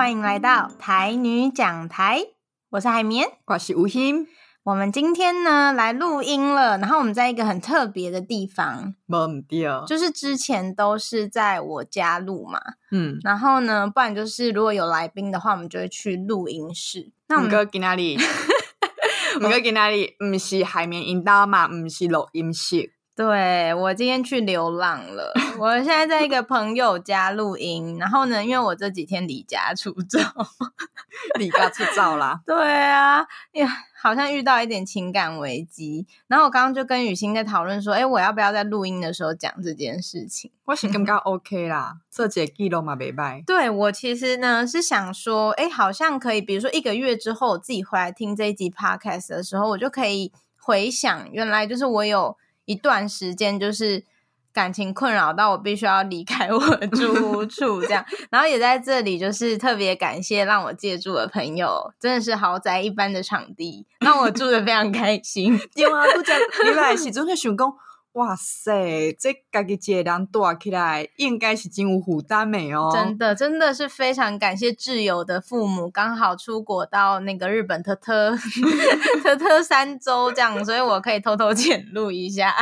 欢迎来到台女讲台，我是海绵，我是吴昕。我们今天呢来录音了，然后我们在一个很特别的地方，没错，就是之前都是在我家录嘛，嗯，然后呢，不然就是如果有来宾的话，我们就会去录音室。那我们哥去哪里？我们哥去哪里？不是海绵引导嘛？不是录音室。对，我今天去流浪了，我现在在一个朋友家录音，然后呢，因为我这几天离家出走，离家出走啦。对啊，呀，好像遇到一点情感危机。然后我刚刚就跟雨欣在讨论说，哎，我要不要在录音的时候讲这件事情？我是感觉 OK 啦，这节记录嘛没拜。对，我其实呢是想说，哎，好像可以，比如说一个月之后我自己回来听这一集 Podcast 的时候，我就可以回想，原来就是我有。一段时间就是感情困扰到我必须要离开我的住屋处，这样，然后也在这里就是特别感谢让我借住的朋友，真的是豪宅一般的场地，让我住的非常开心。有啊，都讲你来时阵就想讲。哇塞，这家己一个人住起来，应该是真有负担的哦。真的，真的是非常感谢挚友的父母刚好出国到那个日本特特 特特三周这样，所以我可以偷偷潜入一下。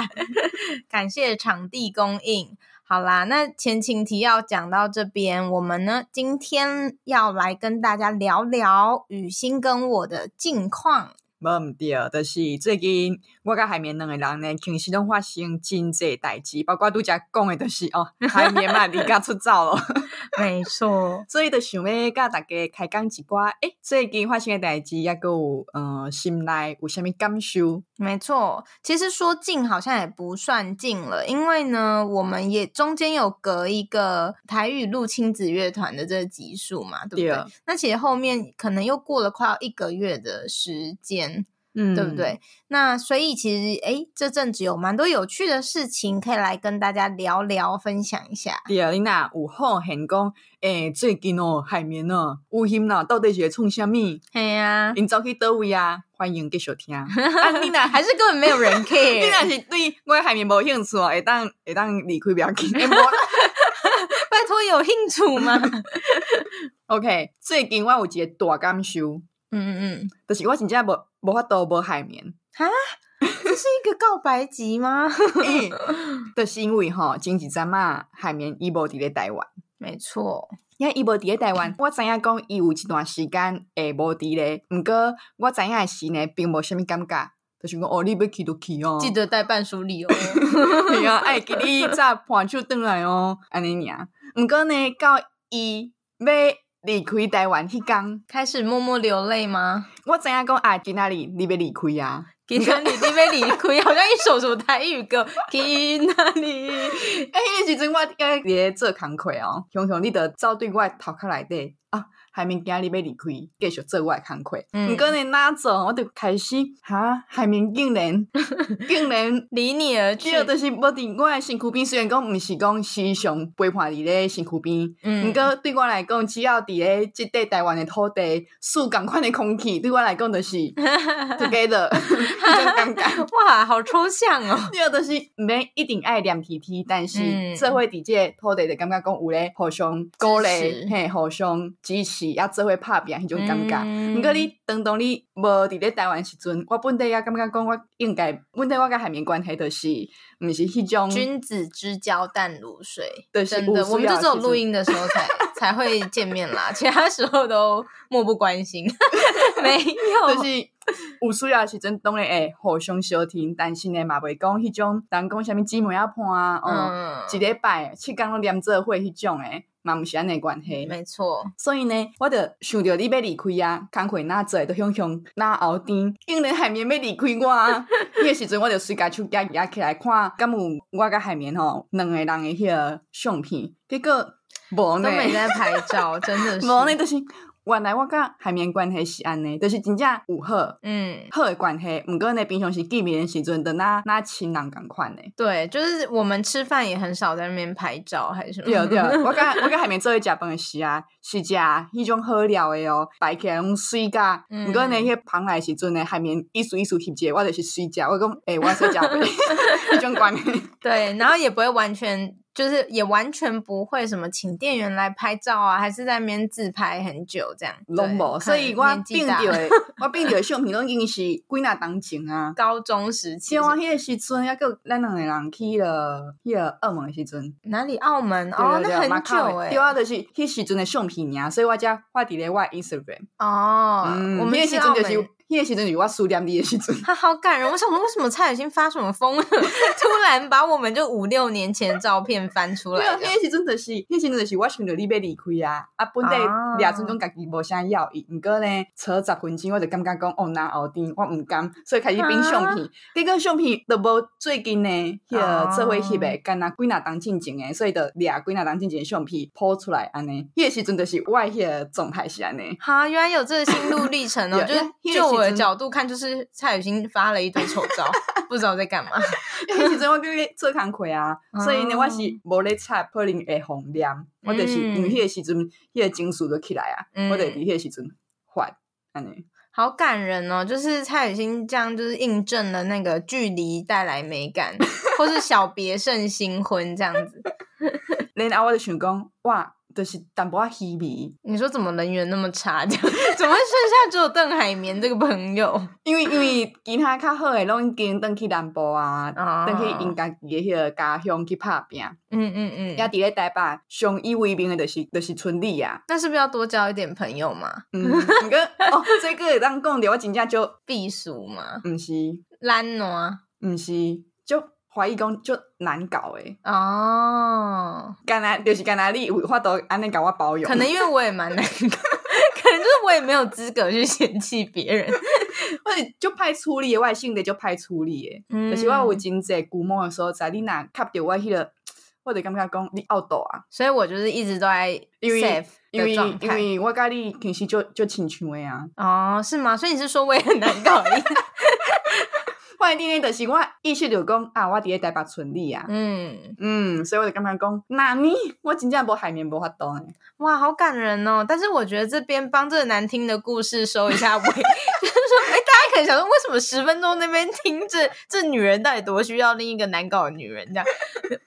感谢场地供应。好啦，那前情提要讲到这边，我们呢今天要来跟大家聊聊雨欣跟我的近况。无毋对，就是最近我甲海绵两个人呢，其实拢发生真济代志，包括拄则讲的，就是哦，海绵嘛离家出走了，没错。所以就想要甲大家开讲一寡，诶、欸，最近发生的代志，抑阁有呃心内有啥物感受？没错，其实说近好像也不算近了，因为呢，我们也中间有隔一个台语录亲子乐团的这个集数嘛，对不对？对。那其实后面可能又过了快要一个月的时间。嗯，对不对？那所以其实，哎，这阵子有蛮多有趣的事情可以来跟大家聊聊，分享一下。对啊，你那有好闲讲，哎，最近哦，海绵哦，有心啦，到底是创啥物？嘿呀，你走去倒位啊？欢迎继续听。啊，你那 还是根本没有人 care。你那是对我海绵无兴趣，会当会当离开不要紧。拜托有兴趣吗？OK，最近我有一个大感受。嗯嗯嗯，就是我真正无无法度无海绵。哈，这是一个告白集吗？欸、就是因为吼，前一阵嘛，海绵伊无伫咧台湾，没错，因为伊无伫咧台湾，我知影讲伊有一段时间会无伫咧，毋过我知影的时呢，并无啥物感觉，就是讲哦，你要去就去哦，记得带伴手礼哦，对啊，爱给你早盘手转来哦，安尼尔，毋过呢，到伊要。离开台湾迄天，开始默默流泪吗？我知影讲啊，今仔日？你要离开啊？今仔日？你要离开？好像一首什么台语歌。今仔日？哎，迄时阵我伫咧做工课哦，雄雄，你得走对我头壳内底啊。海绵今日要离开，继续做我的工课。毋过呢，哪做？我就开始哈，海绵竟然 竟然离你而去，就是无伫我的身躯边。虽然讲毋是讲时常陪伴伫咧身躯边，毋过对我来讲，只要伫咧即块台湾的土地，舒共款的空气，对我来讲就是 together，很尴尬。哇，好抽象哦！对，就是毋免一定爱黏贴贴，但是社会伫即个土地，就感觉讲有咧互相鼓励，嘿，互相支持。也做伙拍拼，迄种感觉。毋过、嗯、你当当你无伫咧台湾时阵，我本地也感觉讲，我应该本地我甲海绵关系就是，毋是迄种君子之交淡如水。对，真的，我们就只有录音的时候才 才会见面啦，其他时候都漠不关心。没有，就是有需要时阵当然会互相相听，但是呢嘛袂讲迄种，人讲啥物姊妹仔伴啊，嗯，一礼拜七工拢连做伙迄种诶。嘛毋是安尼关系，没错。所以呢，我就想着你要离开啊，工课那做，都想想哪后天，竟然海绵要离开我啊！迄个时阵，我就随家手机举起来看，敢有我甲海绵吼两个人诶迄个相片，结果无呢，都没在拍照，真的是 无呢，就是。原来我甲海绵关系是安尼，就是真正有好，嗯，好的关系。毋过呢，平常时见面的时阵，等那那亲人共款呢。对，就是我们吃饭也很少在那边拍照，还是什么？对对，我甲我甲海绵做伙食饭的时啊，是食迄种好料的哦，摆起来拢水甲。毋过呢，迄旁来时阵呢，海绵一丝一丝翕者，我就是水食。我讲，诶、欸，我水食，迄种关系。对，然后也不会完全。就是也完全不会什么请店员来拍照啊，还是在那边自拍很久这样。拢无，所以我变掉的，我变掉的相片拢已经是几那当前啊，高中时期。像我迄个时阵，还佫咱两个人去了，去了澳门的时阵。哪里？澳门？哦，那很久诶。对啊，就是迄时阵的相片呀，所以我才发伫咧我 Instagram。哦，嗯，我们迄时阵就是。那时阵是我书店里的时阵，他好感人。我想说，为什么蔡雨欣发什么疯了？突然把我们就五六年前的照片翻出来。对啊，那时阵就是，那时阵就是我想着你要离开啊，啊，本地俩阵种家己无啥要意，毋过呢，扯十分钟我就感觉讲哦，那后天我毋甘，所以开始冰相片。这个相片都无最近呢，迄个做伙翕的，干那几若当进前的，所以就俩几若当进前的相片抛出来安尼。那时阵就是我迄个状态是安尼。哈，原来有这个心路历程哦，就是就。我的角度看，就是蔡雨欣发了一堆丑照，不知道在干嘛。因为其实我跟你做工课啊，所以呢，我是无咧擦可能会红亮，我就是因为迄个时阵，迄个情绪就起来啊，我就伫迄个时阵发安尼。好感人哦，就是蔡雨欣这样，就是印证了那个距离带来美感，或是小别胜新婚这样子。然后我就想讲，哇。就是淡薄仔稀微。你说怎么人缘那么差？怎么剩下只有邓海绵这个朋友？因为因为其他较好诶拢已经登去南部啊，转、oh. 去因家己诶迄个家乡去拍拼。嗯嗯嗯。也伫咧台北相依为命诶，就是就是村里啊。那是不是要多交一点朋友嘛？嗯，你跟 哦，这个会当讲的，我真正就避暑嘛。毋是懒惰，毋是就。怀疑讲就难搞诶哦，干哪就是干哪你有法度安尼甲我包养，可能因为我也蛮难搞，可能就是我也没有资格去嫌弃别人，或者就派出力，我性格就派出力诶，嗯、就是我有真济龟毛的时候，在你若卡着我迄个，或者感觉讲你奥斗啊，所以我就是一直都在 safe 因为因为因为我甲你平时就就亲像的啊，哦，是吗？所以你是说我也很难搞？欢 迎今天的是我意识就讲啊，我伫咧台北村里啊，嗯。嗯，所以我就感觉讲，那你我真正无海绵无法当诶，哇，好感人哦！但是我觉得这边帮这个难听的故事收一下尾，就是说，哎，大想说，为什么十分钟那边听这这女人到底多需要另一个难搞的女人？这样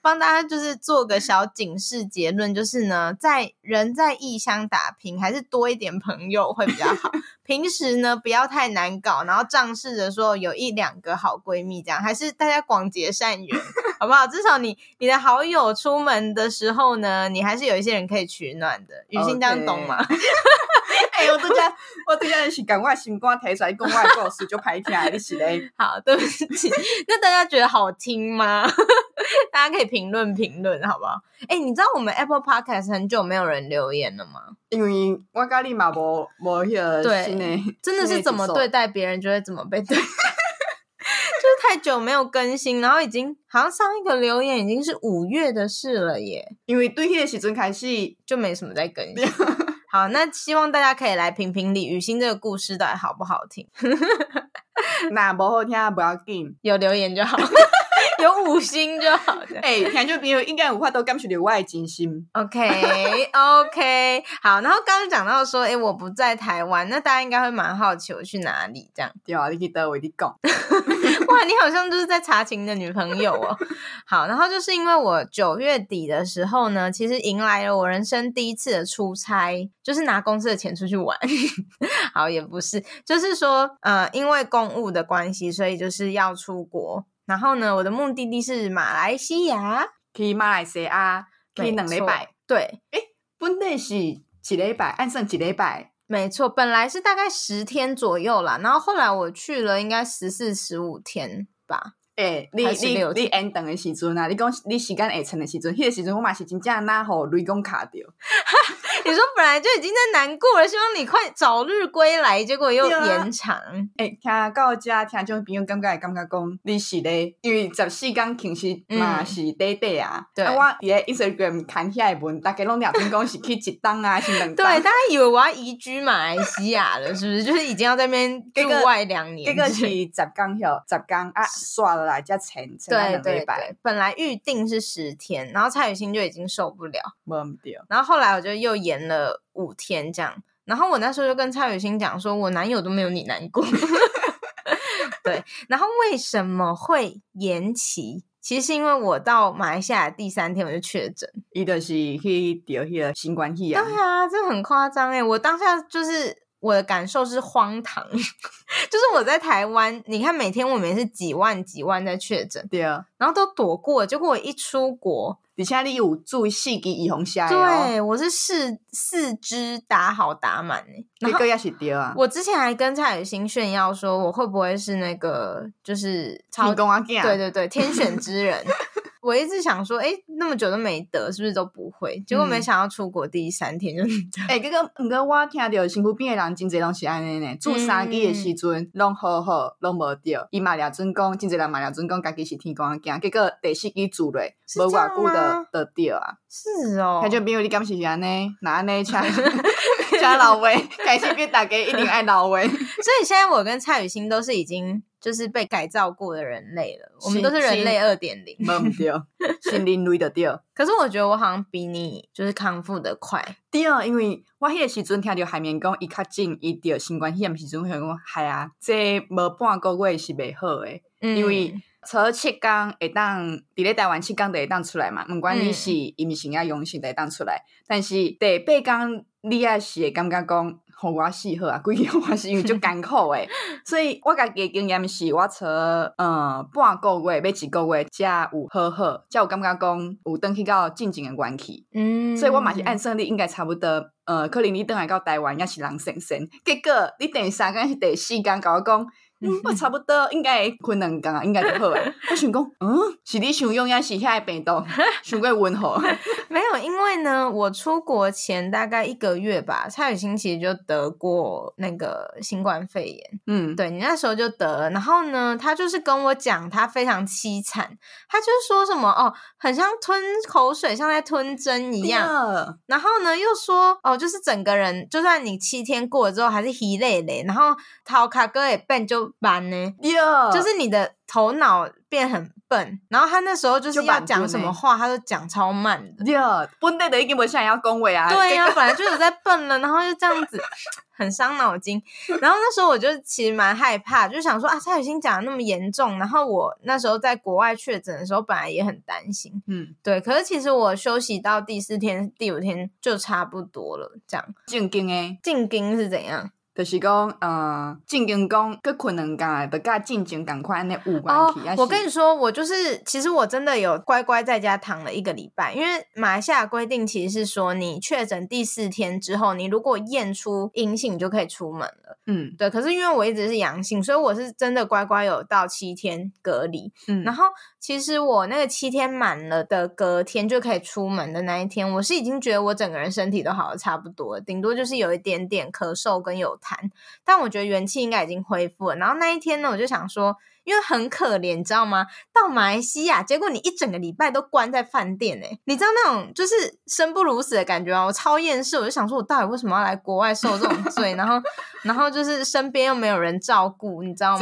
帮大家就是做个小警示结论，就是呢，在人在异乡打拼，还是多一点朋友会比较好。平时呢，不要太难搞，然后仗势着说有一两个好闺蜜，这样还是大家广结善缘，好不好？至少你你的好友出门的时候呢，你还是有一些人可以取暖的。雨欣这样懂吗？哎呦，我都家我这家是赶快心肝提出来讲我的故事就拍起来，一起嘞？好，对不起。那大家觉得好听吗？大家可以评论评论，好不好？哎，你知道我们 Apple Podcast 很久没有人留言了吗？因为我跟你嘛无无迄个对，真的是怎么对待别人就会怎么被对待，就是太久没有更新，然后已经好像上一个留言已经是五月的事了耶。因为对迄个时阵开始就没什么在更新。好，那希望大家可以来评评理，雨欣这个故事到底好不好听？那不好听不要紧，有留言就好。有五星就好的，哎、欸，听就比如应该有话都感受到我的真心。OK OK，好。然后刚刚讲到说，哎、欸，我不在台湾，那大家应该会蛮好奇我去哪里这样。对啊，你可以得我一讲。哇，你好像就是在查情的女朋友哦。好，然后就是因为我九月底的时候呢，其实迎来了我人生第一次的出差，就是拿公司的钱出去玩。好，也不是，就是说，呃，因为公务的关系，所以就是要出国。然后呢，我的目的地是马来西亚，去马来西亚，去两礼拜。对，诶，本来是一礼拜，按算一礼拜。没错，本来是大概十天左右啦，然后后来我去了，应该十四、十五天吧。诶、欸，你你你延长的时阵啊？你讲你时间会长的时阵，迄、那个时阵我嘛是真正那好雷公卡掉。你说本来就已经在难过了，希望你快早日归来，结果又延长。哎、欸，听到这听众朋友感觉会感觉讲你是咧，因为十四天其实嘛是短短啊。对，啊、我伫咧 Instagram 看起来文，大家拢聊天讲是去一档啊，是两档。对，大家以为我要移居马来西亚了，是不是？就是已经要在那边驻外两年。这个是十天后，十天啊，刷了来加钱，对对对。本来预定是十天，然后蔡雨欣就已经受不了，没掉。然后后来我就又延。延了五天这样，然后我那时候就跟蔡雨欣讲说，我男友都没有你难过。对，然后为什么会延期？其实是因为我到马来西亚第三天我就确诊，伊就是去得迄个新冠肺炎。对啊，这很夸张哎！我当下就是我的感受是荒唐，就是我在台湾，你看每天我们也是几万几万在确诊，对啊，然后都躲过，结果我一出国。底下你有注意四支预防针？对，我是四四肢打好打满诶，那个也是对啊。我之前还跟蔡雨欣炫耀说，我会不会是那个就是超公啊？对对对，天选之人。我一直想说，哎，那么久都没得，是不是都不会？结果没想到出国第三天就。哎、嗯，这个，不过我听到身躯边的人真济拢是安尼呢。做三季的时阵，拢好好，拢无掉。伊嘛俩准讲，真济人嘛俩准讲，家己是天公啊惊。结果第四季做嘞，无偌久的的掉啊。是哦。他就比如你敢是安尼，拿安尼抢抢 老威，开始变大家一定爱老威。所以现在我跟蔡雨欣都是已经。就是被改造过的人类了，我们都是人类二点零，没掉，新人类的掉。可是我觉得我好像比你就是康复的快，对啊，因为我迄个时阵听到海绵讲伊较近，伊得新冠肺炎时阵，我想讲系啊，这无半个月是袂好诶，嗯、因为初七天会当伫咧台湾七天就会当出来嘛，不管你是阴性啊阳性都会当出来，但是第八天你也是会感觉讲。好我死好啊！规个我是因为就艰苦诶，所以我家己经验是我从嗯半个月要一个月才有好好，才有感觉讲有登去到进前诶关系。嗯，所以我嘛是按算你应该差不多，呃，可能你登来到台湾也是人生生，结果你第三天是第四天甲我讲。嗯，我差不多应该困两天啊，应该就好诶。我想讲，嗯，是你想用，还是遐个病毒 想过温和？没有，因为呢，我出国前大概一个月吧，蔡雨欣其实就得过那个新冠肺炎。嗯，对，你那时候就得了，然后呢，他就是跟我讲，他非常凄惨，他就说什么哦，很像吞口水，像在吞针一样。然后呢，又说哦，就是整个人，就算你七天过了之后，还是疲累累，然后陶卡哥也笨就。班呢，Yeah. 就是你的头脑变很笨，然后他那时候就是要讲什么话，他都讲超慢的。Yeah. 笨的已经不像要恭维啊。对呀、啊，本来就有在笨了，然后就这样子，很伤脑筋。然后那时候我就其实蛮害怕，就想说啊，蔡雨欣讲的那么严重，然后我那时候在国外确诊的时候，本来也很担心。嗯，对。可是其实我休息到第四天、第五天就差不多了，这样。进京诶，进京是怎样？就是讲，呃，进京讲，佮困两天，就甲进京赶快安尼有关系。我跟你说，我就是，其实我真的有乖乖在家躺了一个礼拜，因为马来西亚规定其实是说，你确诊第四天之后，你如果验出阴性，你就可以出门了。嗯，对。可是因为我一直是阳性，所以我是真的乖乖有到七天隔离。嗯，然后其实我那个七天满了的隔天就可以出门的那一天，我是已经觉得我整个人身体都好的差不多了，顶多就是有一点点咳嗽跟有。谈，但我觉得元气应该已经恢复了。然后那一天呢，我就想说，因为很可怜，你知道吗？到马来西亚，结果你一整个礼拜都关在饭店，诶，你知道那种就是生不如死的感觉吗？我超厌世，我就想说，我到底为什么要来国外受这种罪？然后，然后就是身边又没有人照顾，你知道吗？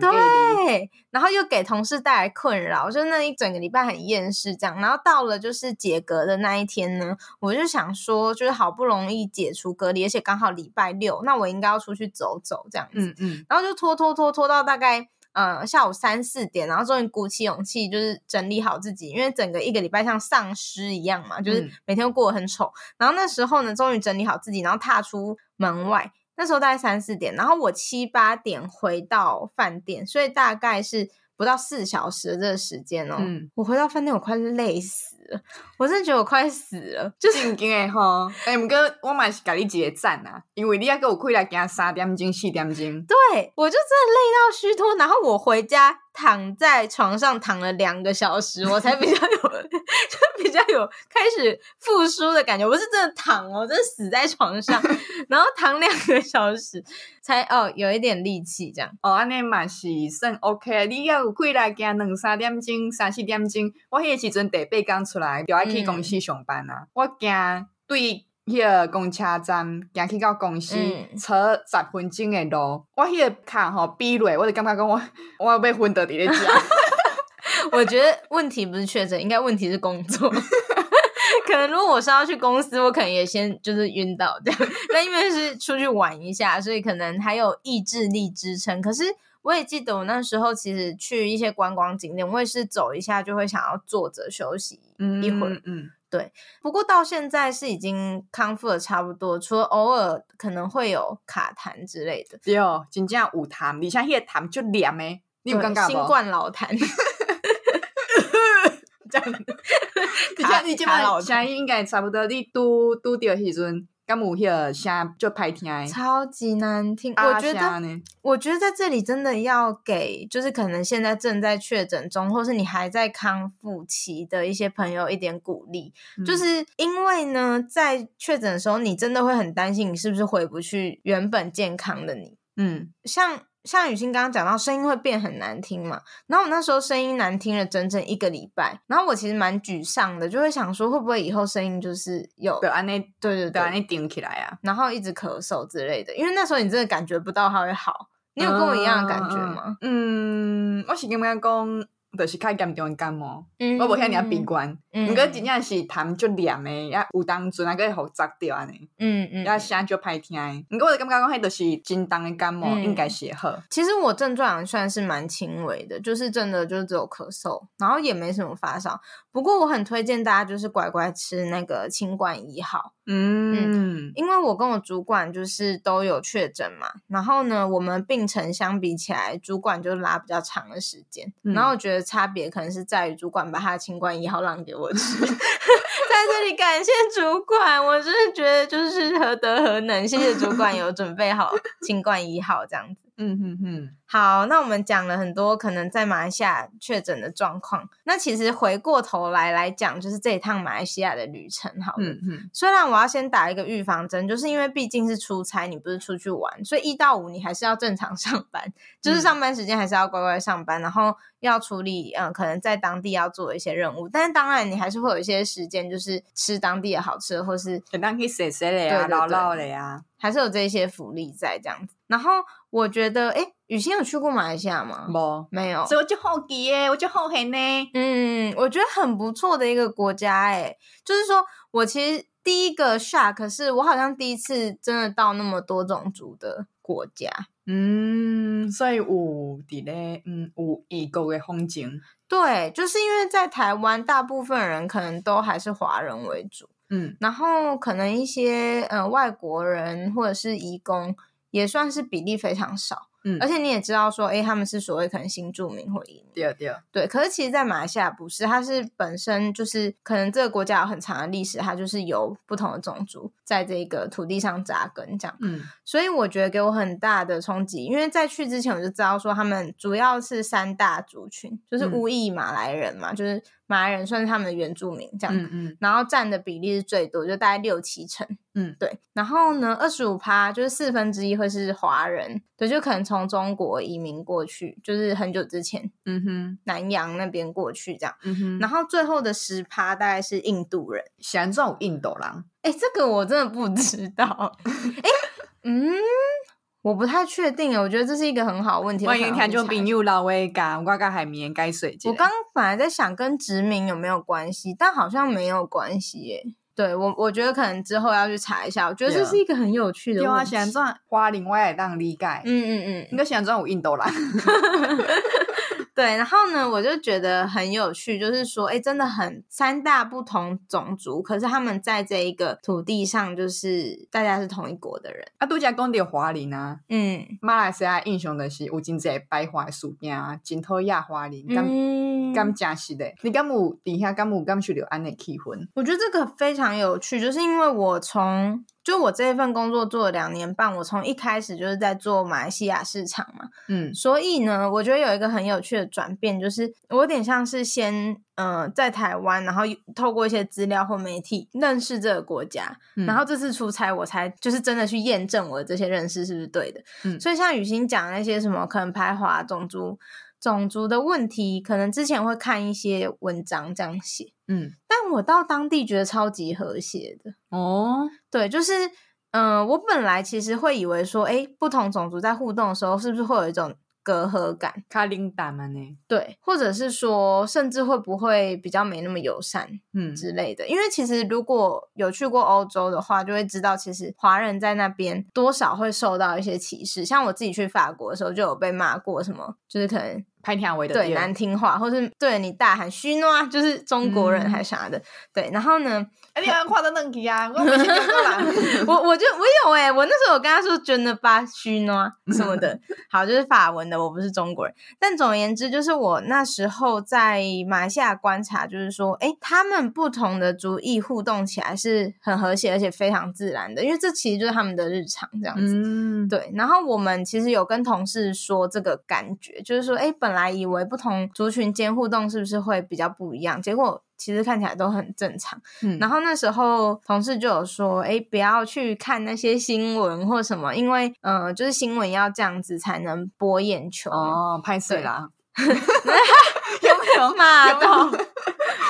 对，然后又给同事带来困扰，就那一整个礼拜很厌世，这样。然后到了就是解隔的那一天呢，我就想说，就是好不容易解除隔离，而且刚好礼拜六，那我应该要出去走走，这样子。嗯嗯，然后就拖拖。拖拖拖到大概呃下午三四点，然后终于鼓起勇气，就是整理好自己，因为整个一个礼拜像丧尸一样嘛，就是每天都过得很丑。然后那时候呢，终于整理好自己，然后踏出门外，那时候大概三四点，然后我七八点回到饭店，所以大概是不到四小时的这个时间哦。嗯，我回到饭店，我快累死。我真的觉得我快死了，就是正经的吼。哎，毋过我嘛是甲你一个赞啊，因为你要给我开来行三点钟、四点钟。对，我就真的累到虚脱，然后我回家。躺在床上躺了两个小时，我才比较有，就比较有开始复苏的感觉。我是真的躺哦，真的死在床上，然后躺两个小时才哦有一点力气这样。哦，安尼嘛是算 OK。你要有开来行两三点钟、三四点钟，我迄个时阵第八天出来就爱去公司上班啊。嗯、我惊对。迄个公车站行去到公司，车十分钟的路。我迄个卡吼比落，我就感觉讲我 我要被昏倒伫咧遮。我觉得问题不是确诊，应该问题是工作。可能如果我是要去公司，我可能也先就是晕倒这样。但因为是出去玩一下，所以可能还有意志力支撑。可是。我也记得我那时候其实去一些观光景点，我也是走一下就会想要坐着休息一会儿。嗯，嗯，对。不过到现在是已经康复的差不多，除了偶尔可能会有卡痰之类的。对哦，真正有痰，你像那个痰就凉诶，你有尴尬不？新冠老痰。这样，你像你这么声音应该差不多，你拄拄着时阵。刚母个声就歹听，超级难听。我觉得，我觉得在这里真的要给，就是可能现在正在确诊中，或是你还在康复期的一些朋友一点鼓励，嗯、就是因为呢，在确诊的时候，你真的会很担心，你是不是回不去原本健康的你。嗯，像。像雨欣刚刚讲到声音会变很难听嘛，然后我那时候声音难听了整整一个礼拜，然后我其实蛮沮丧的，就会想说会不会以后声音就是有对安那对对对安那顶起来啊，然后一直咳嗽之类的，因为那时候你真的感觉不到它会好，你有跟我一样的感觉吗？嗯，我是跟人家讲。就是较严重的感冒，嗯、我无遐尔悲观。毋过真正是痰足黏的，也有当阵啊，个会互扎掉安尼。嗯嗯，也声就歹听。毋过我感觉讲，迄就是真重的感冒，嗯、应该是会好。其实我症状也算是蛮轻微的，就是真的就是只有咳嗽，然后也没什么发烧。不过我很推荐大家就是乖乖吃那个清冠一号。嗯，嗯，因为我跟我主管就是都有确诊嘛，然后呢，我们病程相比起来，主管就拉比较长的时间，嗯、然后我觉得差别可能是在于主管把他的清冠一号让给我吃，在这里感谢主管，我真的觉得就是何德何能，谢谢主管有准备好清冠一号这样子。嗯哼哼，好，那我们讲了很多可能在马来西亚确诊的状况。那其实回过头来来讲，就是这一趟马来西亚的旅程，好了。嗯哼，虽然我要先打一个预防针，就是因为毕竟是出差，你不是出去玩，所以一到五你还是要正常 上班，就是上班时间还是要乖乖上班，然后要处理嗯，可能在当地要做的一些任务。但是当然，你还是会有一些时间，就是吃当地的好吃的，或是去踅踅的呀，唠唠的呀。还是有这些福利在这样子，然后我觉得，哎，雨欣有去过马来西亚吗？没，没有，所以我就好奇耶，我就好奇呢。嗯，我觉得很不错的一个国家，哎，就是说我其实第一个 shock 是我好像第一次真的到那么多种族的国家。嗯，所以有伫咧，嗯，有异国的风景。对，就是因为在台湾，大部分人可能都还是华人为主。嗯，然后可能一些呃外国人或者是移工也算是比例非常少。嗯，而且你也知道说，哎，他们是所谓可能新住民或移民。对对对，可是其实，在马来西亚不是，它是本身就是可能这个国家有很长的历史，它就是有不同的种族在这个土地上扎根这样。嗯，所以我觉得给我很大的冲击，因为在去之前我就知道说，他们主要是三大族群，就是乌裔马来人嘛，嗯、就是。马来人算是他们的原住民，这样，嗯嗯，然后占的比例是最多，就大概六七成，嗯，对。然后呢，二十五趴就是四分之一会是华人，对，就可能从中国移民过去，就是很久之前，嗯哼，南洋那边过去这样，嗯哼。然后最后的十趴大概是印度人，喜欢这种印度人，哎，这个我真的不知道，哎，嗯。我不太确定，我觉得这是一个很好的问题。欢迎听众朋友老外讲，我刚海绵改水。我刚本来在想跟殖民有没有关系，但好像没有关系耶。对我，我觉得可能之后要去查一下。我觉得这是一个很有趣的问题。对啊，想赚花林外当理解。嗯嗯嗯，应该想赚我印度啦。对，然后呢，我就觉得很有趣，就是说，哎，真的很三大不同种族，可是他们在这一个土地上，就是大家是同一国的人。啊，度假讲到华人啊，嗯，马来西亚印象的是有真济白花树边啊，真讨厌华人，咁咁真实的。你敢有底下敢有敢去留安的气氛？我觉得这个非常有趣，就是因为我从。就我这一份工作做了两年半，我从一开始就是在做马来西亚市场嘛，嗯，所以呢，我觉得有一个很有趣的转变，就是我有点像是先，嗯、呃，在台湾，然后透过一些资料或媒体认识这个国家，嗯、然后这次出差，我才就是真的去验证我的这些认识是不是对的，嗯，所以像雨欣讲那些什么可能排华种族。种族的问题，可能之前会看一些文章这样写，嗯，但我到当地觉得超级和谐的。哦。对，就是，嗯、呃，我本来其实会以为说，哎，不同种族在互动的时候，是不是会有一种隔阂感，卡琳达嘛呢？对，或者是说，甚至会不会比较没那么友善，嗯之类的。因为其实如果有去过欧洲的话，就会知道，其实华人在那边多少会受到一些歧视。像我自己去法国的时候，就有被骂过，什么就是可能。拍听为的对难听话，或是对你大喊虚诺，就是中国人还是啥的。嗯、对，然后呢？哎、欸，你画的嫩皮啊！我没听过。我我就我有哎、欸，我那时候我跟他说真的吧，虚诺什么的。好，就是法文的，我不是中国人。但总而言之，就是我那时候在马来西亚观察，就是说，哎、欸，他们不同的族裔互动起来是很和谐，而且非常自然的，因为这其实就是他们的日常这样子。嗯，对。然后我们其实有跟同事说这个感觉，就是说，哎、欸，本来以为不同族群间互动是不是会比较不一样？结果其实看起来都很正常。嗯，然后那时候同事就有说：“哎，不要去看那些新闻或什么，因为呃，就是新闻要这样子才能博眼球哦，拍碎啦，有没有 骂到？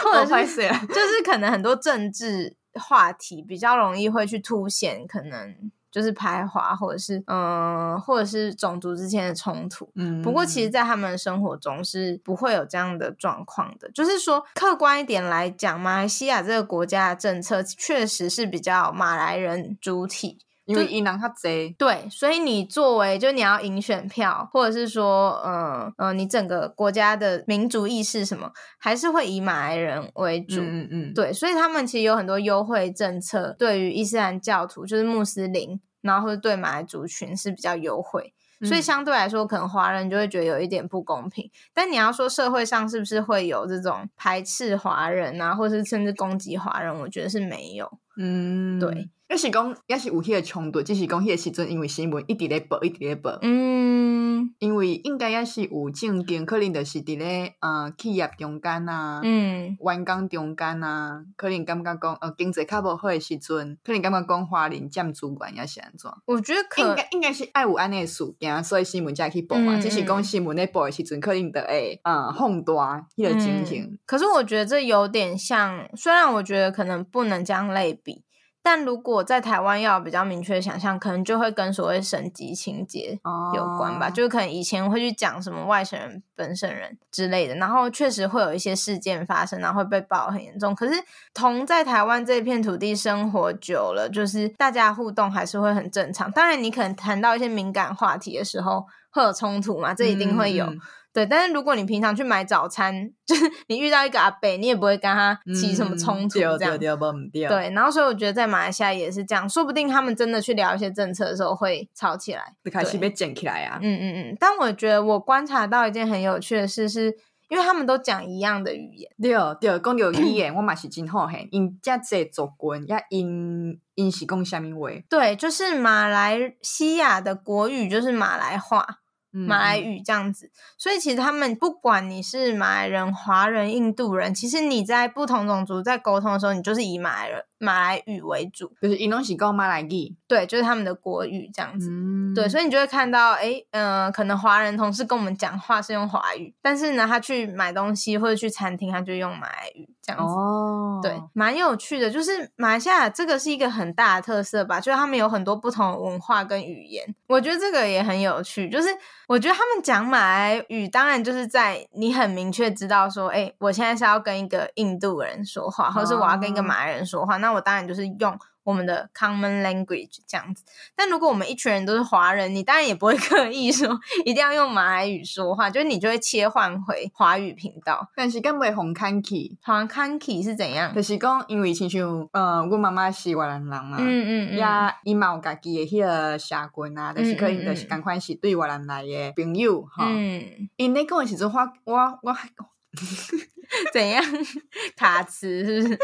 或者是就是可能很多政治话题比较容易会去凸显可能。”就是排华，或者是嗯、呃，或者是种族之间的冲突。嗯，不过其实，在他们的生活中是不会有这样的状况的。就是说，客观一点来讲，马来西亚这个国家的政策确实是比较马来人主体，因为伊朗他贼。对，所以你作为就你要赢选票，或者是说，嗯、呃、嗯、呃，你整个国家的民族意识什么，还是会以马来人为主。嗯嗯，嗯，对，所以他们其实有很多优惠政策，对于伊斯兰教徒，就是穆斯林。然后或者对马来族群是比较优惠，嗯，所以相对来说，可能华人就会觉得有一点不公平。但你要说社会上是不是会有这种排斥华人啊，或是甚至攻击华人，我觉得是没有。嗯，对。要是讲，要是有迄个冲突，只是讲迄个时阵，因为新闻一直咧报，一直咧报。嗯，因为应该也是有正经，可能就是伫咧呃企业中间啊，嗯，员工中间啊，可能感觉讲呃经济较无好诶时阵，可能感觉讲华人占主管也是安怎？我觉得可应该应该是爱有安尼诶事件，所以新闻才会去报嘛。嗯、只是讲新闻咧报诶时阵，可能就会呃放大迄个情形、嗯。可是我觉得这有点像，虽然我觉得可能不能这样类比。但如果在台湾要有比较明确的想象，可能就会跟所谓省级情节有关吧，oh. 就是可能以前会去讲什么外省人、本省人之类的，然后确实会有一些事件发生，然后会被爆很严重。可是同在台湾这片土地生活久了，就是大家互动还是会很正常。当然，你可能谈到一些敏感话题的时候会有冲突嘛，这一定会有。嗯对，但是如果你平常去买早餐，就是你遇到一个阿伯，你也不会跟他起什么冲突，这样。嗯、对，然后所以我觉得在马来西亚也是这样，说不定他们真的去聊一些政策的时候会吵起来，就开始被捡起来啊。嗯嗯嗯。但我觉得我观察到一件很有趣的事是，因为他们都讲一样的语言。对对，讲有语言，我嘛是真好嘿，因遮济族群，也因因是讲虾米话？对，就是马来西亚的国语就是马来话。马来语这样子，所以其实他们不管你是马来人、华人、印度人，其实你在不同种族在沟通的时候，你就是以马来人。马来语为主，就是伊拢是讲马来语，对，就是他们的国语这样子，嗯、对，所以你就会看到，哎，嗯、呃，可能华人同事跟我们讲话是用华语，但是呢，他去买东西或者去餐厅，他就用马来语这样子，哦，对，蛮有趣的，就是马来西亚这个是一个很大的特色吧，就是他们有很多不同的文化跟语言，我觉得这个也很有趣，就是我觉得他们讲马来语，当然就是在你很明确知道说，哎，我现在是要跟一个印度人说话，或者是我要跟一个马来人说话，哦、那我当然就是用我们的 common language 这样子。但如果我们一群人都是华人，你当然也不会 刻意说一定要用马来语说话，就是你就会切换回华语频道。但是根本红看起，红看起是怎样？就是讲，因为亲像呃，我妈妈是越南人嘛，嗯嗯呀，伊嘛有家己的迄个社群啊，但是可以就是赶快是对越南来的朋友哈。嗯，因那个时阵话，我我还 怎样 卡词是不是？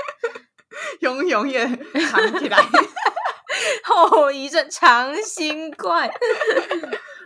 永永远藏起来，后遗症长新冠。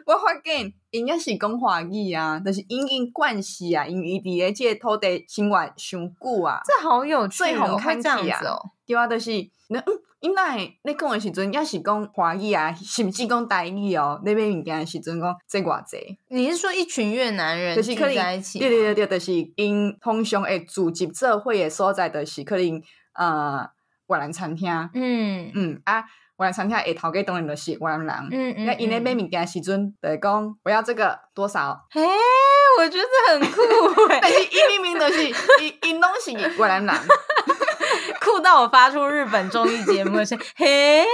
我发现应该是讲华语啊，但是因因关系啊，因为伫咧即个土地生活上久啊，这好有趣哦，会这样子哦。对啊，就是那嗯，因为你讲的时阵，也是讲华语啊，甚至讲台语哦。那边物件的时阵讲这偌济，你是说一群越南人聚在一起？对对对对，就是因通常会组织做会诶所在，就是可能。呃，越南餐厅，嗯嗯啊，越南餐厅诶头家当然就是越南人。嗯嗯。那因咧买物件时阵，就会讲我要这个多少？嘿，我觉得很酷诶。但是伊明明就是伊因拢是越南人。酷到我发出日本综艺节目的声，嘿，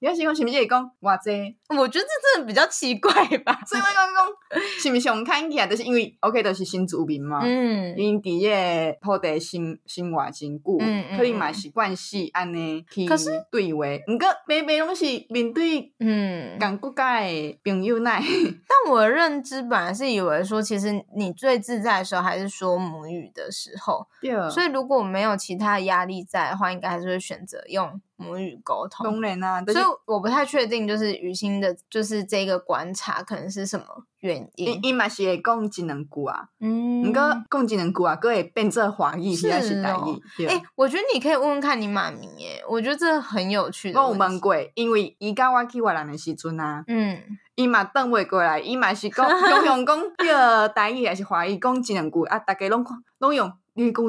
你要是讲是不是会讲哇这？我觉得这真的比较奇怪吧。所以我讲讲，是不是我们看起来就是因为 OK 都是新住民嘛，嗯，因伫个土地生生活真久，嗯嗯，可能嘛习惯是安尼去对话。毋过每每拢是面对嗯，共国家的朋友奈。但我的认知本来是以为说，其实你最自在的时候还是说母语的时候，对。所以如果没有其他压力在的话，应该还是会选择用母语沟通。当然啊，所以我不太确定，就是雨欣的，就是这个观察可能是什么原因。伊嘛是会讲一两句啊，嗯，毋过讲一两句啊，搁会变做华语，是还是台语？哎，我觉得你可以问问看你妈咪，哎，我觉得这很有趣的。我有问过，因为伊甲我去越南的时阵啊，嗯，伊嘛转袂过来，伊嘛是讲用用讲 这个台语还是华语，讲一两句啊，大家拢看拢用。你讲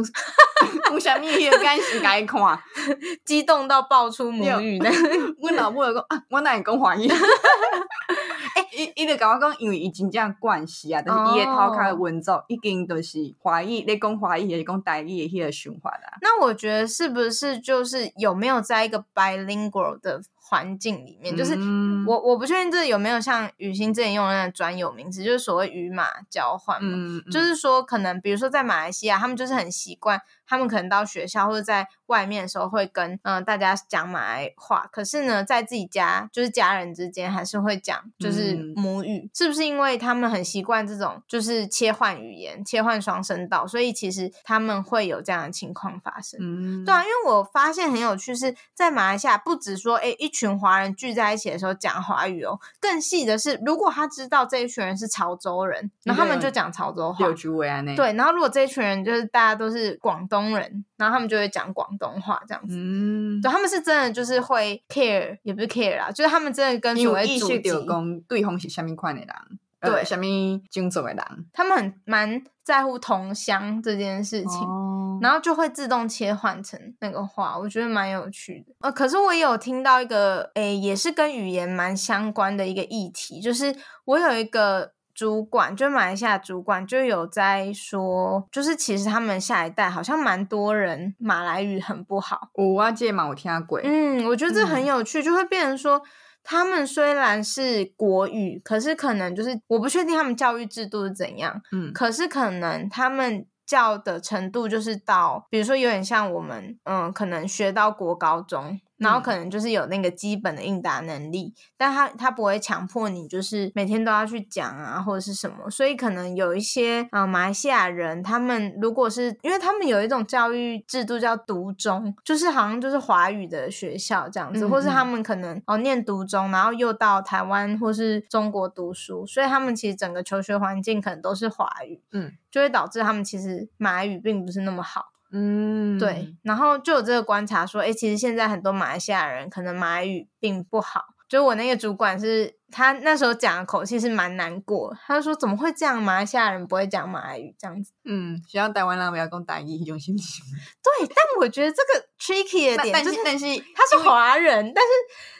讲啥物？伊个眼神甲伊看，激动到爆出母语呢。阮老母就讲啊，我哪会讲华语？哎，伊伊就甲我讲，因为伊真正惯势啊，但是伊个头壳文组已经都是华语，你讲华语也是讲台语的迄个想法啦。那我觉得是不是就是有没有在一个 bilingual 的环境里面？就是我我不确定这有没有像雨欣之前用的那个专有名词，就是所谓语马交换嘛。就是说，可能比如说在马来西亚，他们就是。很习惯，他们可能到学校或者在外面的时候会跟嗯、呃、大家讲马来话，可是呢，在自己家就是家人之间还是会讲就是母语，嗯、是不是因为他们很习惯这种就是切换语言、切换双声道，所以其实他们会有这样的情况发生？嗯，对啊，因为我发现很有趣是在马来西亚，不止说哎一群华人聚在一起的时候讲华语哦，更细的是，如果他知道这一群人是潮州人，然后他们就讲潮州话，对，然后如果这一群人就是大家都是广东人，然后他们就会讲广东话这样子。嗯，对，他们是真的就是会 care，也不是 care 啦，就是他们真的跟所谓祖籍讲对方是什么款的人，对，什么种族的人，他们很蛮在乎同乡这件事情，哦、然后就会自动切换成那个话，我觉得蛮有趣的。呃，可是我也有听到一个，诶，也是跟语言蛮相关的一个议题，就是我有一个。主管就马来西亚主管就有在说，就是其实他们下一代好像蛮多人马来语很不好。我啊，这嘛我听鬼。嗯，我觉得这很有趣，嗯、就会变成说，他们虽然是国语，可是可能就是我不确定他们教育制度是怎样。嗯，可是可能他们教的程度就是到，比如说有点像我们，嗯，可能学到国高中。然后可能就是有那个基本的应答能力，嗯、但他他不会强迫你，就是每天都要去讲啊，或者是什么。所以可能有一些啊、呃、马来西亚人，他们如果是因为他们有一种教育制度叫独中，就是好像就是华语的学校这样子，或是他们可能哦念独中，然后又到台湾或是中国读书，所以他们其实整个求学环境可能都是华语，嗯，就会导致他们其实马来语并不是那么好。嗯，对，然后就有这个观察说，哎，其实现在很多马来西亚人可能马来语并不好。就我那个主管是，他那时候讲的口气是蛮难过，他就说怎么会这样？马来西亚人不会讲马来语这样子。嗯，希望台湾人不要讲台语一种心情。对，但我觉得这个 tricky 的点就是，但是他是华人，但是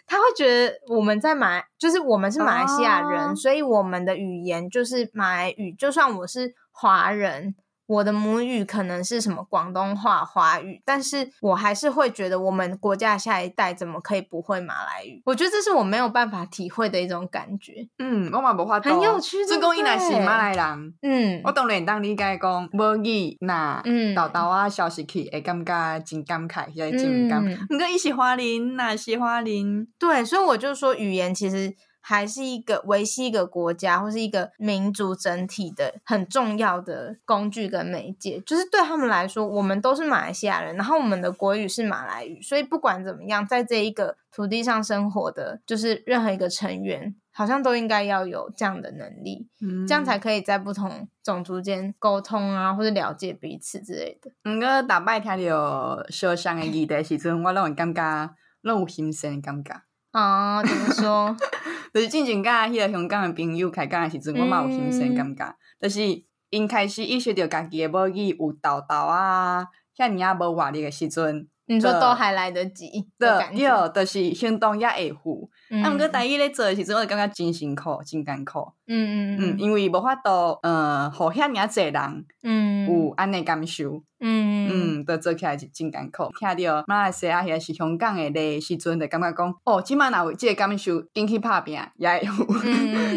他会觉得我们在马，就是我们是马来西亚人，哦、所以我们的语言就是马来语，就算我是华人。我的母语可能是什么广东话、华语，但是我还是会觉得我们国家下一代怎么可以不会马来语？我觉得这是我没有办法体会的一种感觉。嗯，我嘛无法很有趣。这公伊那是马来人，嗯，我当然当理解讲母语那豆豆啊消失去，会感觉真感慨，也真感。你跟伊是华人，那是华人，对，所以我就说语言其实。还是一个维系一个国家或是一个民族整体的很重要的工具跟媒介，就是对他们来说，我们都是马来西亚人，然后我们的国语是马来语，所以不管怎么样，在这一个土地上生活的，就是任何一个成员，好像都应该要有这样的能力，嗯，这样才可以在不同种族间沟通啊，或者了解彼此之类的。嗯，我大摆听到受伤的议题时阵，我拢会感觉，拢有心酸的感觉。啊，怎么说？就是进前甲迄个香港的朋友开讲诶时阵，我嘛有心酸感觉。嗯、就是因开始意识到家己的母语有豆豆啊，遐尔啊无活力的时阵，你说都还来得及对，就是行动也会赴。啊，毋过台语咧做诶时阵，我就感觉真辛苦，真艰苦。嗯嗯嗯，因为无法度，呃，互遐尔济人，嗯，有安尼感受。嗯嗯，都做起来是真艰苦。听到马来西亚迄个是香港诶咧时阵，就感觉讲，哦，即满若有即个感受，紧去拍拼也会有。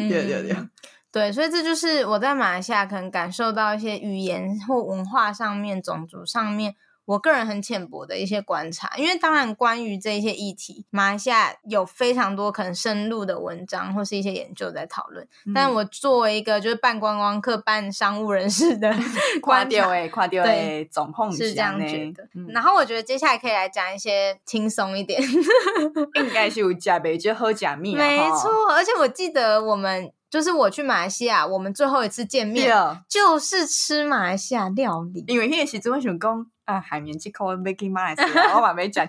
对对对。对，所以这就是我在马来西亚可能感受到一些语言或文化上面、种族上面，我个人很浅薄的一些观察。因为当然，关于这一些议题，马来西亚有非常多可能深入的文章或是一些研究在讨论。嗯、但我作为一个就是半观光客、半商务人士的 跨掉，诶，跨掉诶，总控是这样觉得。嗯、然后我觉得接下来可以来讲一些轻松一点，应该是有加倍就喝加蜜。没错，而且我记得我们。就是我去马来西亚，我们最后一次见面就是吃马来西亚料理。因为那个时阵我想讲啊，海绵鸡口要去马来西亚，我嘛没讲，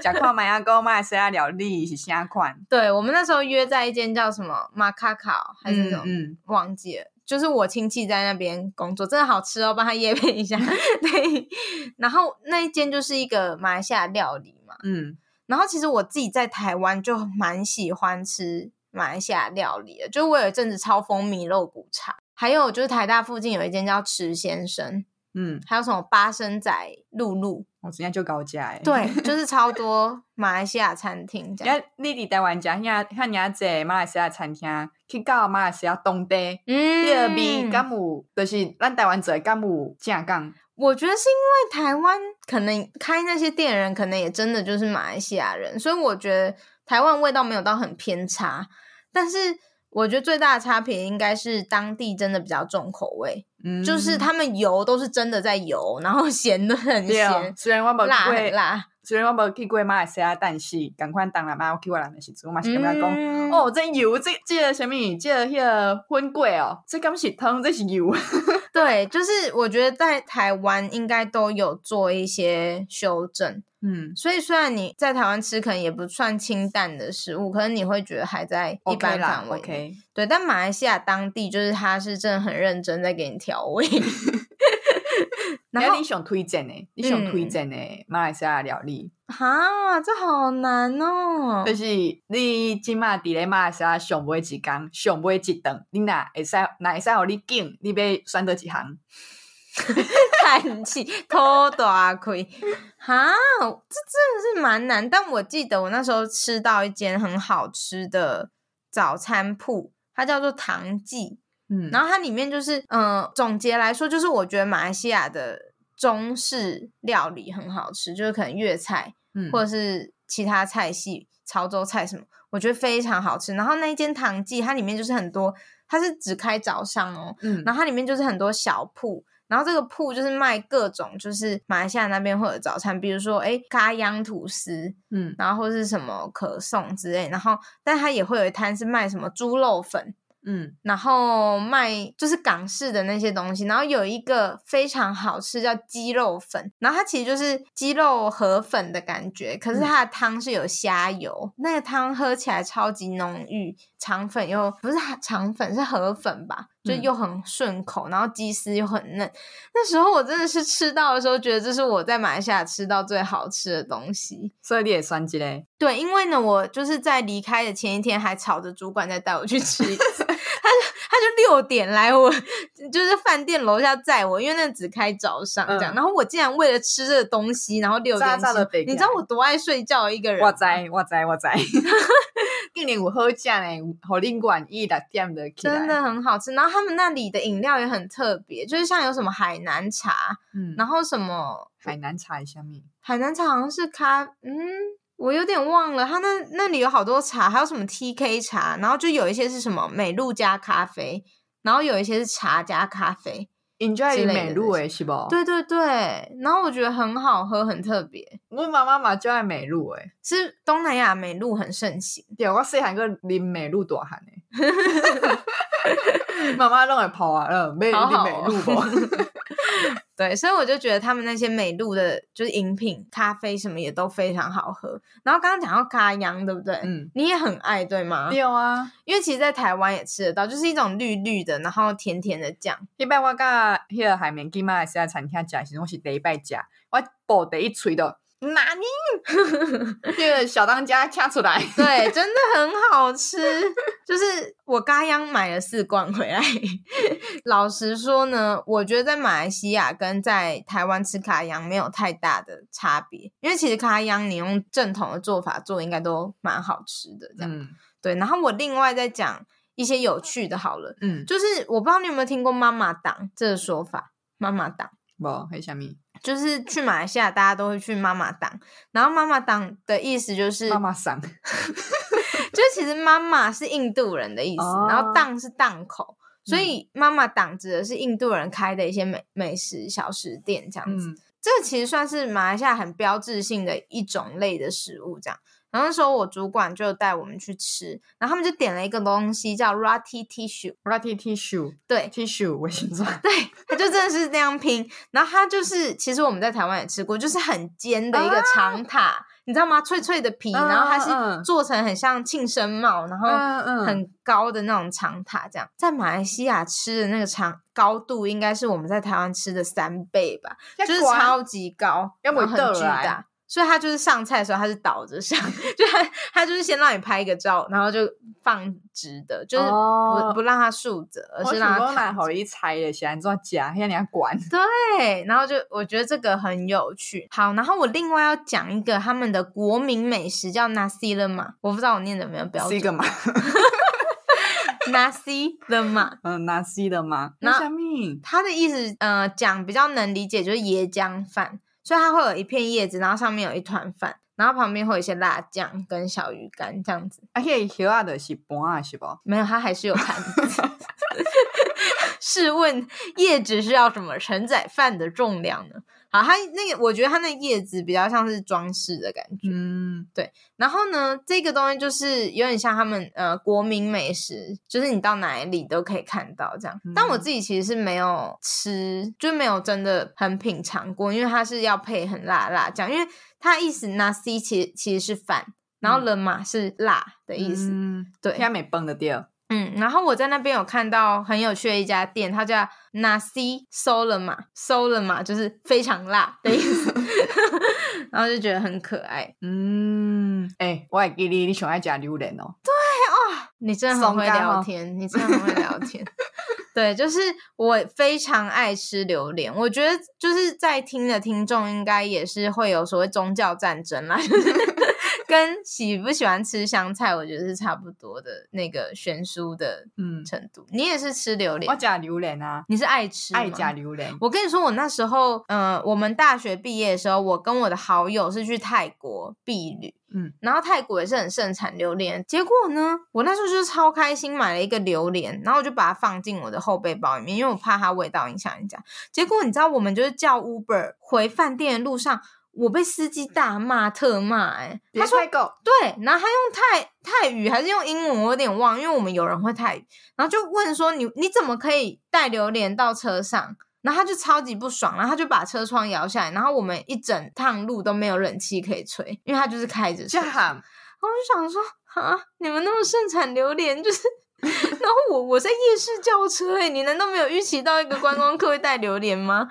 讲看马雅哥马来西亚料理是啥款。对，我们那时候约在一间叫什么马卡卡还是什么，嗯嗯、忘记了。就是我亲戚在那边工作，真的好吃哦，帮他业配一下。对，然后那一间就是一个马来西亚料理嘛，嗯，然后其实我自己在台湾就蛮喜欢吃。马来西亚料理的，就我有一阵子超风靡肉骨茶，还有就是台大附近有一间叫池先生，嗯，还有什么八生仔露露，我直接就高价哎，对，就是 超多马来西亚餐厅。这样，你伫台湾食遐遐尔济马来西亚餐厅，去到马来西亚当地，嗯，第二味敢有，就是咱台湾做敢有正港。我觉得是因为台湾可能开那些店的人，可能也真的就是马来西亚人，所以我觉得台湾味道没有到很偏差。但是我觉得最大的差别应该是当地真的比较重口味，嗯，就是他们油都是真的在油，然后咸的很咸，辣很辣，虽然我没去过马来西亚，但是赶快当然嘛，我去过人的时阵，我嘛是感觉讲，哦，这油这这个什么，这个那个荤粿哦，这敢是汤，这是油。对，就是我觉得在台湾应该都有做一些修正。嗯，所以虽然你在台湾吃可能也不算清淡的食物，可能你会觉得还在一般范围。Okay, 对，但马来西亚当地就是他是真的很认真在给你调味。然后你想推荐呢？你想推荐呢？马来西亚料理？哈，这好难哦。就是你今嘛伫咧马来西亚上尾一工，上尾一顿，你若会使，若会使互你拣，你要选择一项？叹气，拖大亏，哈，这真的是蛮难。但我记得我那时候吃到一间很好吃的早餐铺，它叫做唐记，嗯，然后它里面就是，嗯、呃，总结来说，就是我觉得马来西亚的中式料理很好吃，就是可能粤菜，嗯，或者是其他菜系，潮州菜什么，我觉得非常好吃。然后那一间唐记，它里面就是很多，它是只开早上哦，嗯，然后它里面就是很多小铺。然后这个铺就是卖各种，就是马来西亚那边会有早餐，比如说哎，咖央吐司，嗯，然后或是什么可颂之类，然后但它也会有一摊是卖什么猪肉粉。嗯，然后卖就是港式的那些东西，然后有一个非常好吃叫鸡肉粉，然后它其实就是鸡肉河粉的感觉，可是它的汤是有虾油，嗯、那个汤喝起来超级浓郁，肠粉又不是肠粉是河粉吧，就又很顺口，然后鸡丝又很嫩。那时候我真的是吃到的时候，觉得这是我在马来西亚吃到最好吃的东西。所以你也算鸡嘞？对，因为呢，我就是在离开的前一天还吵着主管再带我去吃一次。他就他就六点来我就是饭店楼下载我，因为那只开早上这样。嗯、然后我竟然为了吃这个东西，然后六点起，你知道我多爱睡觉一个人？我知我知我知。一 年我喝酱呢，好另管一的店的，真的很好吃。然后他们那里的饮料也很特别，就是像有什么海南茶，嗯，然后什么海南茶下面，海南茶好像是咖，嗯。我有点忘了，他那那里有好多茶，还有什么 TK 茶，然后就有一些是什么美露加咖啡，然后有一些是茶加咖啡，Enjoy 美露诶，是不？对对对，然后我觉得很好喝，很特别。我妈妈嘛就爱美露诶，是东南亚美露很盛行。对，我细汉个啉美露大汉诶，妈妈拢会泡啊，嗯，美啉美露不？对，所以我就觉得他们那些美露的，就是饮品、咖啡什么也都非常好喝。然后刚刚讲到咖央，对不对？嗯，你也很爱，对吗？有啊，因为其实，在台湾也吃得到，就是一种绿绿的，然后甜甜的酱。一般我甲迄个海绵鸡马来西亚餐厅食时，我是第一摆食，我爆第一喙的，哪尼？这个小当家掐出来，对，真的很好吃。就是我刚刚买了四罐回来。老实说呢，我觉得在马来西亚跟在台湾吃咖央没有太大的差别，因为其实咖央你用正统的做法做，应该都蛮好吃的。这样、嗯、对。然后我另外再讲一些有趣的，好了，嗯，就是我不知道你有没有听过“妈妈档”这个说法，“妈妈档”不，还什么？就是去马来西亚，大家都会去妈妈档，然后妈妈档的意思就是妈妈桑，就其实妈妈是印度人的意思，哦、然后档是档口，所以妈妈档指的是印度人开的一些美美食小食店这样子。嗯、这个其实算是马来西亚很标志性的一种类的食物这样。然后那时候我主管就带我们去吃，然后他们就点了一个东西叫 Rati Tissue，Rati Tissue，对，Tissue 卫生纸，对，它就真的是这样拼。然后它就是，其实我们在台湾也吃过，就是很尖的一个长塔，啊、你知道吗？脆脆的皮，啊、然后它是做成很像庆生帽，然后很高的那种长塔，这样在马来西亚吃的那个长高度，应该是我们在台湾吃的三倍吧，就是超级高，然后很巨大。所以他就是上菜的时候，他是倒着上，就他他就是先让你拍一个照，然后就放直的，就是不、哦、不让他竖着，而是让他躺。好一猜的，喜欢做假，要你要管。对，然后就我觉得这个很有趣。好，然后我另外要讲一个他们的国民美食叫 Nasi Lemak，我不知道我念的有没有标准。是一个吗？Nasi Lemak，嗯，Nasi Lemak，那什么？他的意思，呃，讲比较能理解，就是椰浆饭。所以它会有一片叶子，然后上面有一团饭，然后旁边会有一些辣酱跟小鱼干这样子。而且叶啊的是盘啊，是不？没有，它还是有盘子。试问叶子是要怎么承载饭的重量呢？好，它那个我觉得它那个叶子比较像是装饰的感觉。嗯，对。然后呢，这个东西就是有点像他们呃国民美食，就是你到哪里都可以看到这样。嗯、但我自己其实是没有吃，就没有真的很品尝过，因为它是要配很辣辣酱，因为它意思 nasi 其实其实是饭，然后 lemak 是辣的意思。嗯，对，它没崩的掉。嗯，然后我在那边有看到很有趣的一家店，它叫 Nasi Solemak，Solemak 就是非常辣的意思，然后就觉得很可爱。嗯，哎、欸，我还记得你喜欢吃榴莲哦。对哦，你真的很会聊天，你真的很会聊天。对，就是我非常爱吃榴莲，我觉得就是在听的听众应该也是会有所谓宗教战争啦。跟喜不喜欢吃香菜，我觉得是差不多的那个悬殊的嗯程度。嗯、你也是吃榴莲？我假榴莲啊！你是爱吃？爱假榴莲。我跟你说，我那时候，嗯、呃，我们大学毕业的时候，我跟我的好友是去泰国避旅，嗯，然后泰国也是很盛产榴莲。结果呢，我那时候就是超开心，买了一个榴莲，然后我就把它放进我的后背包里面，因为我怕它味道影响人家。结果你知道，我们就是叫 Uber 回饭店的路上。我被司机大骂特骂，哎，他说对，然后他用泰泰语还是用英文，我有点忘，因为我们有人会泰语，然后就问说你你怎么可以带榴莲到车上？然后他就超级不爽，然后他就把车窗摇下来，然后我们一整趟路都没有冷气可以吹，因为他就是开着车。然后我就想说啊，你们那么盛产榴莲，就是，然后我我在夜市叫车，哎，你难道没有预期到一个观光客会带榴莲吗？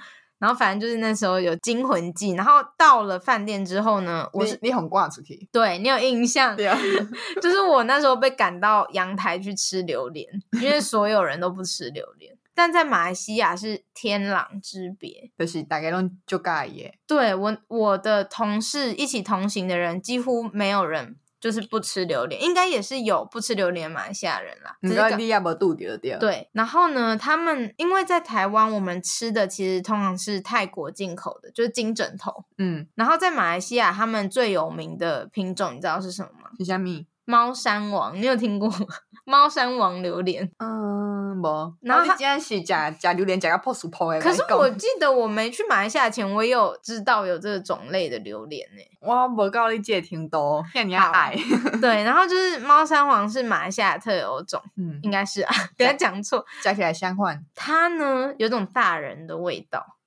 然后反正就是那时候有惊魂记，然后到了饭店之后呢，我是你很挂出去，对你有印象，对啊，就是我那时候被赶到阳台去吃榴莲，因为所有人都不吃榴莲，但在马来西亚是天壤之别，就是大概都就介耶。对我我的同事一起同行的人几乎没有人。就是不吃榴莲，应该也是有不吃榴莲马来西亚人啦。你要你要不肚子的对，然后呢，他们因为在台湾，我们吃的其实通常是泰国进口的，就是金枕头。嗯，然后在马来西亚，他们最有名的品种，你知道是什么吗？是虾米？猫山王，你有听过吗？猫山王榴莲，嗯，无。然后你竟然是假假榴莲，假个破薯破的。可是我记得我没去马来西亚前，我也有知道有这个种类的榴莲呢。我无告你这听多，看你爱。对，然后就是猫山王是马来西亚特有种，嗯，应该是啊，不要讲错，加起来相换。它呢有种大人的味道。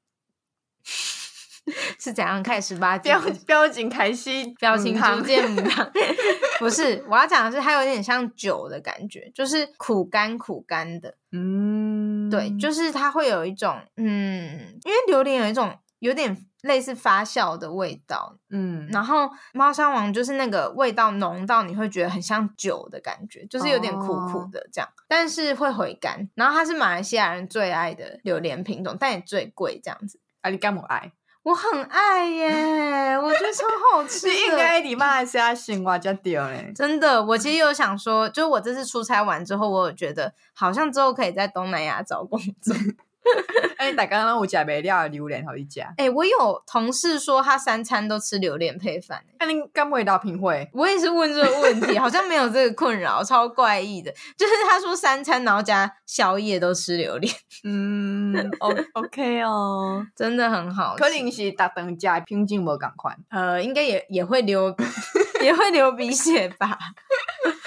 是怎样开十八禁？标标警开心，表情逐渐不是，我要讲的是，它有点像酒的感觉，就是苦甘苦甘的。嗯，对，就是它会有一种，嗯，因为榴莲有一种有点类似发酵的味道，嗯，然后猫山王就是那个味道浓到你会觉得很像酒的感觉，就是有点苦苦的这样，哦、但是会回甘。然后它是马来西亚人最爱的榴莲品种，但也最贵这样子。啊，你干嘛爱？我很爱耶，我觉得超好吃的。应该你马来西亚生活才对嘞。真的，我其实有想说，就是我这次出差完之后，我有觉得好像之后可以在东南亚找工作。哎，大家拢有食未了榴莲，好一家。哎，我有同事说他三餐都吃榴莲配饭。那你敢不会到品会？我也是问这个问题，好像没有这个困扰，超怪异的。就是他说三餐然后加宵夜都吃榴莲。嗯，O OK 哦，真的很好。可能是大当家品种无赶快，呃，应该也也会流也会流鼻血吧。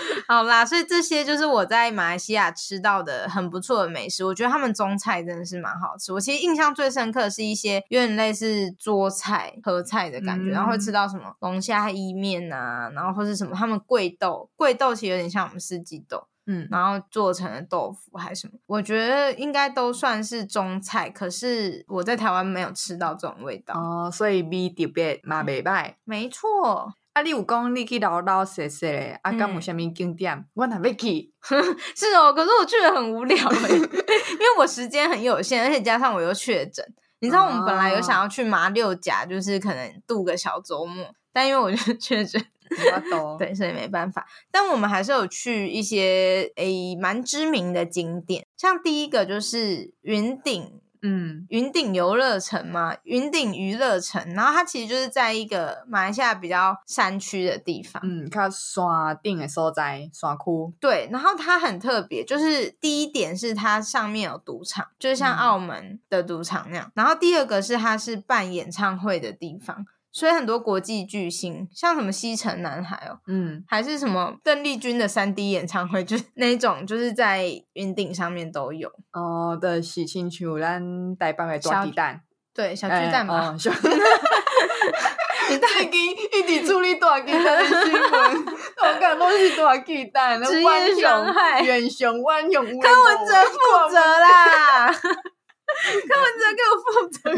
好啦，所以这些就是我在马来西亚吃到的很不错的美食。我觉得他们中菜真的是蛮好吃。我其实印象最深刻的是一些有点类似桌菜、合菜的感觉，嗯、然后会吃到什么龙虾意面啊，然后或是什么他们桂豆，桂豆其实有点像我们四季豆，嗯，然后做成了豆腐还是什么，我觉得应该都算是中菜。可是我在台湾没有吃到这种味道哦，所以味特别嘛，袂歹。没错。啊，你有讲你去老老实实的，啊，敢有啥物景点？嗯、我哪要去？是哦，可是我去的很无聊诶 因为我时间很有限，而且加上我又确诊。你知道我们本来有想要去麻六甲，就是可能度个小周末，但因为我就确诊，对，所以没办法。但我们还是有去一些诶蛮知名的景点，像第一个就是云顶。嗯，云顶游乐城嘛，云顶娱乐城，然后它其实就是在一个马来西亚比较山区的地方，嗯，它山顶的所在，山窟。对，然后它很特别，就是第一点是它上面有赌场，就是像澳门的赌场那样，嗯、然后第二个是它是办演唱会的地方。所以很多国际巨星，像什么西城男孩哦，嗯，还是什么邓丽君的三 D 演唱会，就是那种，就是在云顶上面都有哦。的喜庆球，咱台北的大鸡蛋，对，小巨蛋嘛。欸哦、你最近一直处理大鸡蛋的新闻，我感觉都是大巨蛋，职业伤害，远雄万雄，柯文哲负责啦。柯文哲给我负责，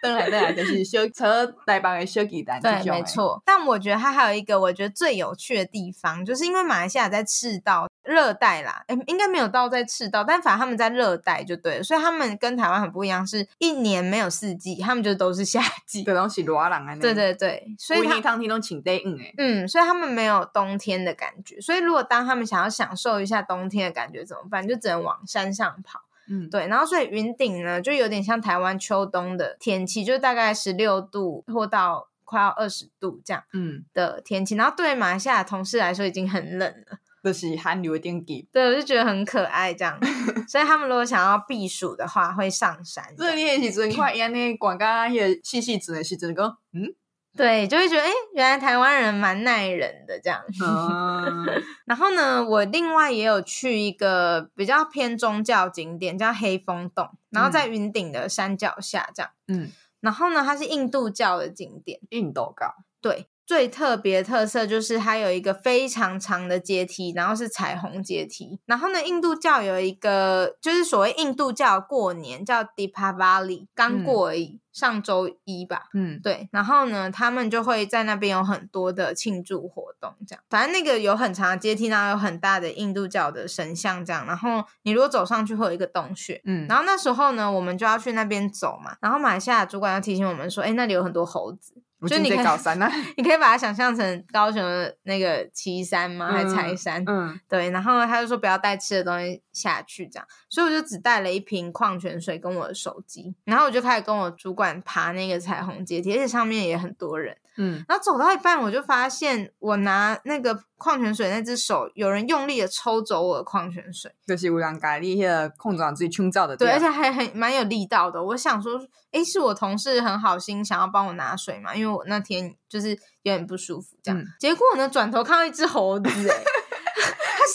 当然当然就是小车台北的小巨蛋，对，没错。但我觉得它还有一个我觉得最有趣的地方，就是因为马来西亚在赤道热带啦，诶应该没有到在赤道，但反正他们在热带就对了，所以他们跟台湾很不一样，是一年没有四季，他们就都是夏季。对，东西热人啊。对对对，所以他当天都请对应嗯，所以他们没有冬天的感觉。所以如果当他们想要享受一下冬天的感觉怎么办？就只能往山上跑。嗯，对，然后所以云顶呢，就有点像台湾秋冬的天气，就大概十六度或到快要二十度这样，嗯的天气。嗯、然后对马来西亚同事来说已经很冷了，就是寒流的天气。对，我就觉得很可爱这样。所以他们如果想要避暑的话，会上山。所以你也是快一样呢，广告那些细细子的细子个，嗯。对，就会觉得，哎，原来台湾人蛮耐人的这样。嗯、然后呢，我另外也有去一个比较偏宗教景点，叫黑风洞，然后在云顶的山脚下这样。嗯，然后呢，它是印度教的景点。印度教。对。最特别特色就是它有一个非常长的阶梯，然后是彩虹阶梯。然后呢，印度教有一个就是所谓印度教过年叫 Deepavali，刚过而已，嗯、上周一吧。嗯，对。然后呢，他们就会在那边有很多的庆祝活动，这样。反正那个有很长的阶梯，然后有很大的印度教的神像，这样。然后你如果走上去，会有一个洞穴。嗯。然后那时候呢，我们就要去那边走嘛。然后马来西亚主管要提醒我们说：“哎，那里有很多猴子。”就你可以，你可以把它想象成高雄的那个旗山吗？还是柴山？嗯，嗯对。然后他就说不要带吃的东西下去，这样。所以我就只带了一瓶矿泉水跟我的手机，然后我就开始跟我主管爬那个彩虹阶梯，而且上面也很多人。嗯，然后走到一半，我就发现我拿那个矿泉水那只手，有人用力的抽走我的矿泉水，就是有人把你那个控制自己胸罩的，对，而且还很蛮有力道的。我想说，诶，是我同事很好心想要帮我拿水嘛，因为我那天就是有点不舒服，这样。嗯、结果呢，转头看到一只猴子，诶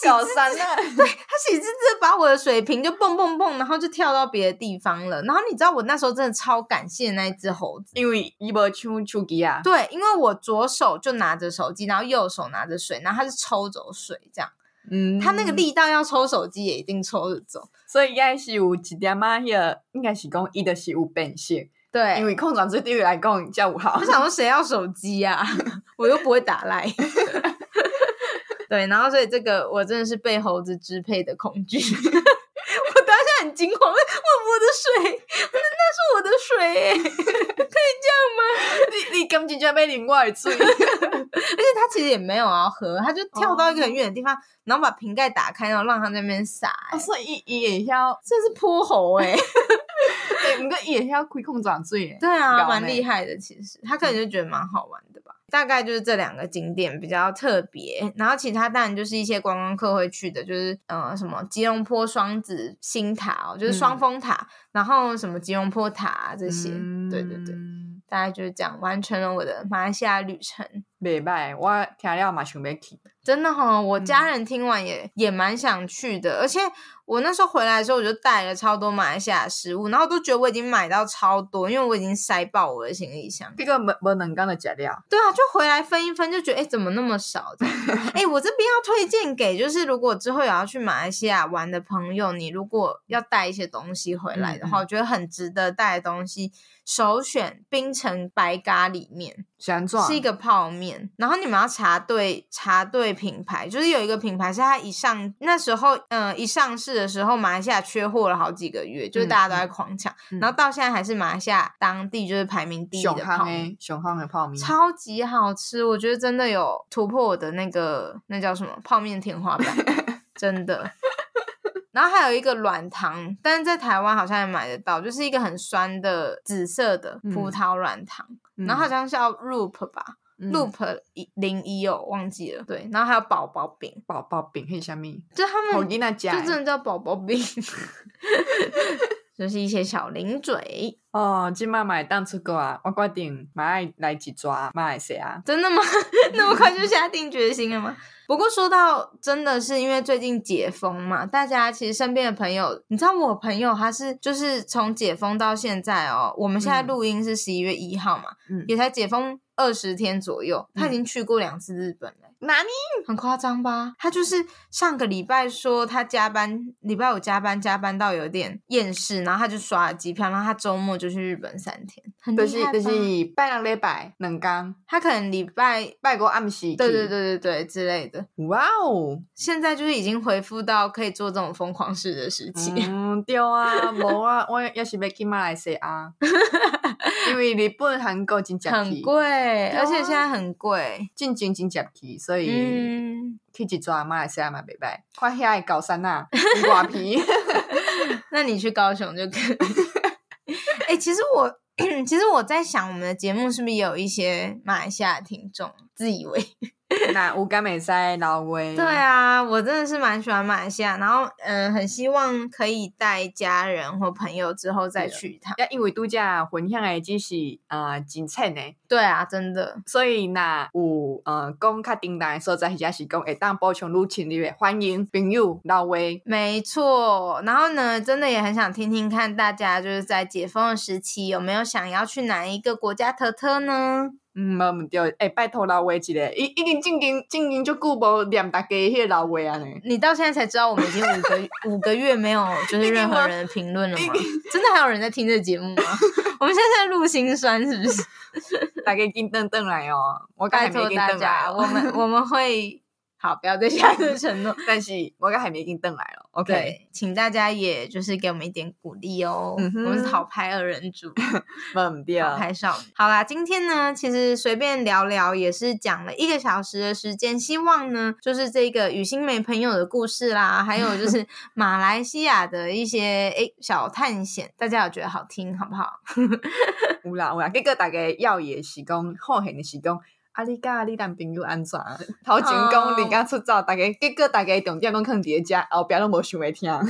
小三啊！对，他喜滋滋把我的水瓶就蹦蹦蹦，然后就跳到别的地方了。然后你知道我那时候真的超感谢那一只猴子，因为伊波丘丘吉啊。对，因为我左手就拿着手机，然后右手拿着水，然后他是抽走水这样。嗯，他那个力道要抽手机也一定抽得走，所以应该是有一点嘛，那个应该是讲伊的是有变性。对，因为空转水对于来讲较有效。我想说谁要手机啊？我又不会打赖。对，然后所以这个我真的是被猴子支配的恐惧。我当下很惊慌，问我的水，那是我的水，可以这样吗？你你根本就被淋过水，而且他其实也没有要喝，他就跳到一个很远的地方，哦、然后把瓶盖打开，然后让他在那边洒、欸。所以一也要，这是泼猴哎、欸。对，不过也要亏空转醉。对啊，蛮厉害的，其实他可能就觉得蛮好玩。大概就是这两个景点比较特别，然后其他当然就是一些观光客会去的，就是呃什么吉隆坡双子星塔哦，就是双峰塔，嗯、然后什么吉隆坡塔、啊、这些，嗯、对对对，大概就是这样完成了我的马来西亚旅程。没拜，我听了嘛想要去。真的哈、哦，我家人听完也、嗯、也蛮想去的，而且我那时候回来的时候，我就带了超多马来西亚食物，然后都觉得我已经买到超多，因为我已经塞爆我的行李箱。这个没没能干的假料。对啊，就回来分一分，就觉得哎，怎么那么少？哎，我这边要推荐给，就是如果之后有要去马来西亚玩的朋友，你如果要带一些东西回来的话，嗯、我觉得很值得带的东西。首选冰城白咖喱面，是一个泡面。然后你们要查对查对品牌，就是有一个品牌是它一上那时候，嗯、呃，一上市的时候，马来西亚缺货了好几个月，就是大家都在狂抢。嗯、然后到现在还是马来西亚当地就是排名第一的泡面，熊康的泡面超级好吃，我觉得真的有突破我的那个那叫什么泡面天花板，真的。然后还有一个软糖，但是在台湾好像也买得到，就是一个很酸的紫色的葡萄软糖，嗯、然后好像是叫 Loop 吧、嗯、，Loop 一零一哦，忘记了。对，然后还有宝宝饼，宝宝饼很下面？就他们就真的叫宝宝饼，就是一些小零嘴哦。今晚买当出国啊，我决定买来几抓，买来谁啊？真的吗？那么快就下定决心了吗？不过说到真的是因为最近解封嘛，大家其实身边的朋友，你知道我朋友他是就是从解封到现在哦，我们现在录音是十一月一号嘛，嗯，也才解封二十天左右，他已经去过两次日本了。哪里？很夸张吧？他就是上个礼拜说他加班，礼拜五加班加班到有点厌世，然后他就刷了机票，然后他周末就去日本三天，很厉害吧？就是拜两礼拜两天，他可能礼拜拜过暗时，对对对对对之类的。哇哦！现在就是已经恢复到可以做这种疯狂事的事情。嗯，对啊，无啊，我要是要去马来西亚，因为日本、韩国真很贵，而且现在很贵，进京真接去。所以去一抓马来西亚嘛，袂歹。看遐个高山呐，瓜皮。那你去高雄就可以。哎、欸，其实我 其实我在想，我们的节目是不是也有一些马来西亚听众，自以为。那乌干美塞老威，对啊，我真的是蛮喜欢马来西亚，然后嗯、呃，很希望可以带家人或朋友之后再去一趟。因为度假分享的只是呃景浅的，对啊，真的。所以那有呃讲较定当的所在，或者是讲会当补充入侵的，欢迎朋友老威。没错，然后呢，真的也很想听听看大家就是在解封的时期有没有想要去哪一个国家特特呢？嗯，冇唔对，哎、欸，拜托老魏一个，已已经经营经营就久无念大家迄个老魏啊呢。你到现在才知道，我们已经五个 五个月没有就是任何人的评论了吗？真的还有人在听这节目吗？我们现在在录心酸是不是？大家紧等等来哦，我拜托大家，我们 我们会。好，不要再下一个承诺。但是我刚还没给你登来了，OK，请大家也就是给我们一点鼓励哦。嗯、我们是好拍二人组，忘掉好拍少女。好啦，今天呢，其实随便聊聊也是讲了一个小时的时间。希望呢，就是这个与新没朋友的故事啦，还有就 是马来西亚的一些诶小探险，大家有觉得好听好不好？有啦有啦，这个大概要也是讲好闲的是讲。阿里嘎，你男朋友安怎？头前讲离家出走，大家结果大家重点拢放伫遮，后壁拢无想要听。啊，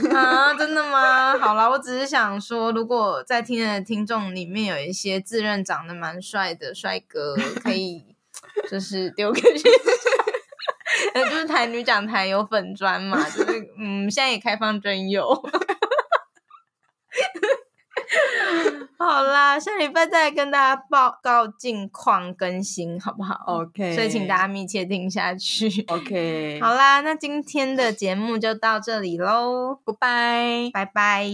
真的吗？好啦，我只是想说，如果在听的听众里面有一些自认长得蛮帅的帅哥，可以 就是丢个讯息。就是台女讲台有粉砖嘛，就是嗯，现在也开放征友。好啦，下礼拜再跟大家报告近况更新，好不好？OK，所以请大家密切听下去。OK，好啦，那今天的节目就到这里喽，Goodbye，，拜拜。